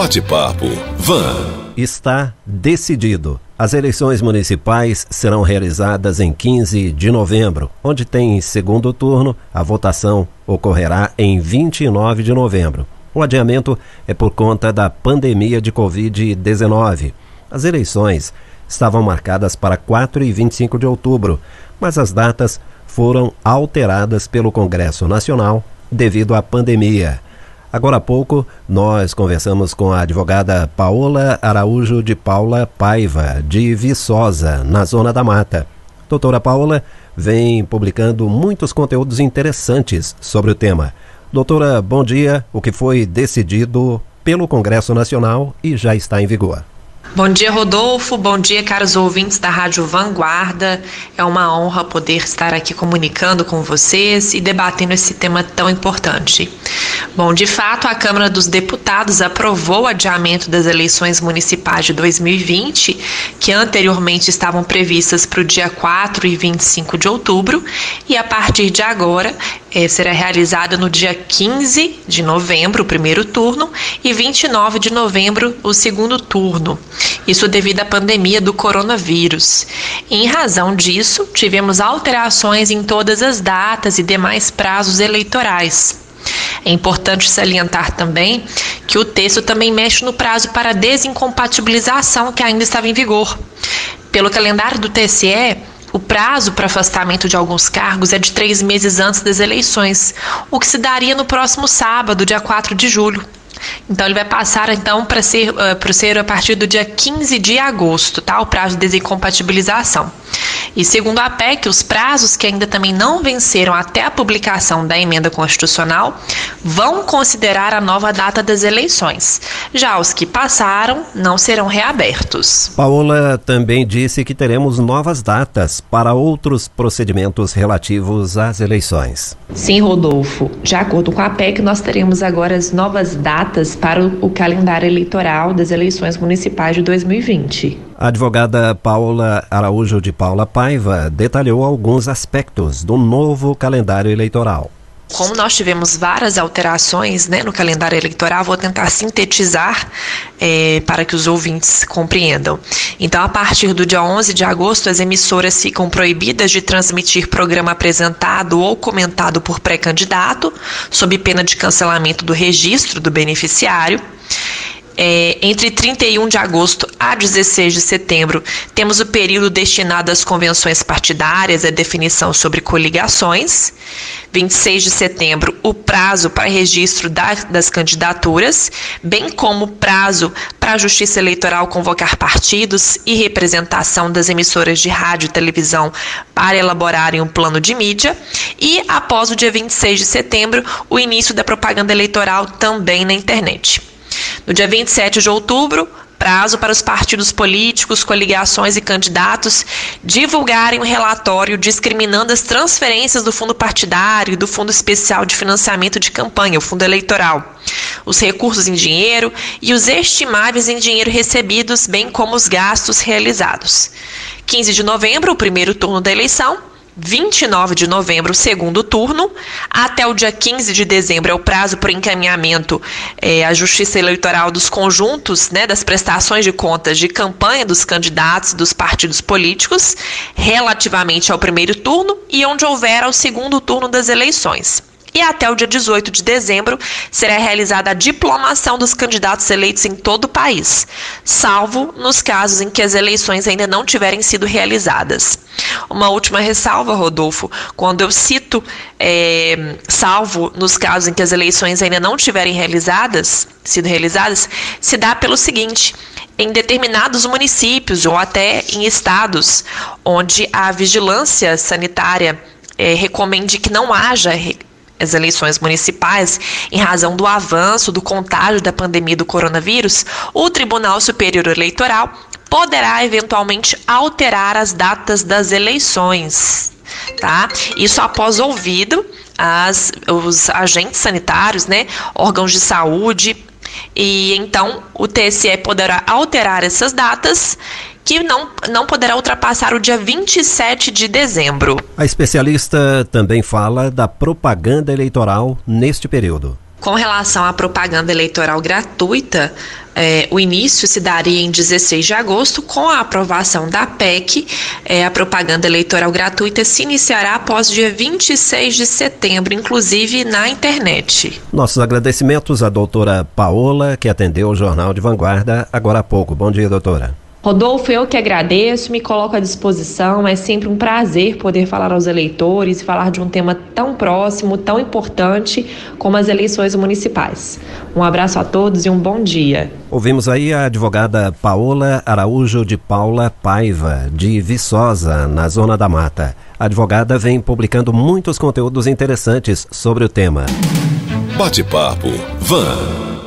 Bate-papo Van. Está decidido. As eleições municipais serão realizadas em 15 de novembro, onde tem segundo turno, a votação ocorrerá em 29 de novembro. O adiamento é por conta da pandemia de Covid-19. As eleições estavam marcadas para 4 e 25 de outubro, mas as datas foram alteradas pelo Congresso Nacional devido à pandemia. Agora há pouco, nós conversamos com a advogada Paola Araújo de Paula Paiva, de Viçosa, na Zona da Mata. Doutora Paola vem publicando muitos conteúdos interessantes sobre o tema. Doutora, bom dia. O que foi decidido pelo Congresso Nacional e já está em vigor. Bom dia, Rodolfo. Bom dia, caros ouvintes da Rádio Vanguarda. É uma honra poder estar aqui comunicando com vocês e debatendo esse tema tão importante. Bom, de fato, a Câmara dos Deputados aprovou o adiamento das eleições municipais de 2020, que anteriormente estavam previstas para o dia 4 e 25 de outubro, e a partir de agora eh, será realizada no dia 15 de novembro, o primeiro turno, e 29 de novembro, o segundo turno. Isso devido à pandemia do coronavírus. Em razão disso, tivemos alterações em todas as datas e demais prazos eleitorais. É importante salientar também que o texto também mexe no prazo para desincompatibilização que ainda estava em vigor. Pelo calendário do TSE, o prazo para afastamento de alguns cargos é de três meses antes das eleições, o que se daria no próximo sábado, dia 4 de julho. Então ele vai passar então para ser uh, ser a partir do dia 15 de agosto, tá? O prazo de desincompatibilização. E segundo a PEC, os prazos que ainda também não venceram até a publicação da emenda constitucional vão considerar a nova data das eleições. Já os que passaram não serão reabertos. Paola também disse que teremos novas datas para outros procedimentos relativos às eleições. Sim, Rodolfo. De acordo com a PEC, nós teremos agora as novas datas para o calendário eleitoral das eleições municipais de 2020. A advogada Paula Araújo de Paula Paiva detalhou alguns aspectos do novo calendário eleitoral. Como nós tivemos várias alterações né, no calendário eleitoral, vou tentar sintetizar é, para que os ouvintes compreendam. Então, a partir do dia 11 de agosto, as emissoras ficam proibidas de transmitir programa apresentado ou comentado por pré-candidato, sob pena de cancelamento do registro do beneficiário. É, entre 31 de agosto a 16 de setembro, temos o período destinado às convenções partidárias, a definição sobre coligações. 26 de setembro, o prazo para registro da, das candidaturas, bem como o prazo para a Justiça Eleitoral convocar partidos e representação das emissoras de rádio e televisão para elaborarem um plano de mídia. E, após o dia 26 de setembro, o início da propaganda eleitoral também na internet. No dia 27 de outubro, prazo para os partidos políticos, coligações e candidatos divulgarem um relatório discriminando as transferências do fundo partidário e do Fundo Especial de Financiamento de Campanha, o fundo eleitoral, os recursos em dinheiro e os estimáveis em dinheiro recebidos, bem como os gastos realizados. 15 de novembro, o primeiro turno da eleição, 29 de novembro, segundo turno. Até o dia 15 de dezembro é o prazo para encaminhamento é, à Justiça Eleitoral dos conjuntos né, das prestações de contas de campanha dos candidatos dos partidos políticos, relativamente ao primeiro turno e onde houver ao segundo turno das eleições. E até o dia 18 de dezembro será realizada a diplomação dos candidatos eleitos em todo o país, salvo nos casos em que as eleições ainda não tiverem sido realizadas. Uma última ressalva, Rodolfo, quando eu cito é, salvo nos casos em que as eleições ainda não tiverem realizadas, sido realizadas, se dá pelo seguinte: em determinados municípios ou até em estados onde a vigilância sanitária é, recomende que não haja as eleições municipais, em razão do avanço do contágio da pandemia do coronavírus, o Tribunal Superior Eleitoral poderá eventualmente alterar as datas das eleições. Tá? Isso após ouvido as, os agentes sanitários, né, órgãos de saúde, e então o TSE poderá alterar essas datas que não, não poderá ultrapassar o dia 27 de dezembro. A especialista também fala da propaganda eleitoral neste período. Com relação à propaganda eleitoral gratuita, é, o início se daria em 16 de agosto, com a aprovação da PEC. É, a propaganda eleitoral gratuita se iniciará após dia 26 de setembro, inclusive na internet. Nossos agradecimentos à doutora Paola, que atendeu o Jornal de Vanguarda agora há pouco. Bom dia, doutora. Rodolfo, eu que agradeço, me coloco à disposição. É sempre um prazer poder falar aos eleitores e falar de um tema tão próximo, tão importante como as eleições municipais. Um abraço a todos e um bom dia. Ouvimos aí a advogada Paola Araújo de Paula Paiva, de Viçosa, na Zona da Mata. A advogada vem publicando muitos conteúdos interessantes sobre o tema. Bate-papo Van.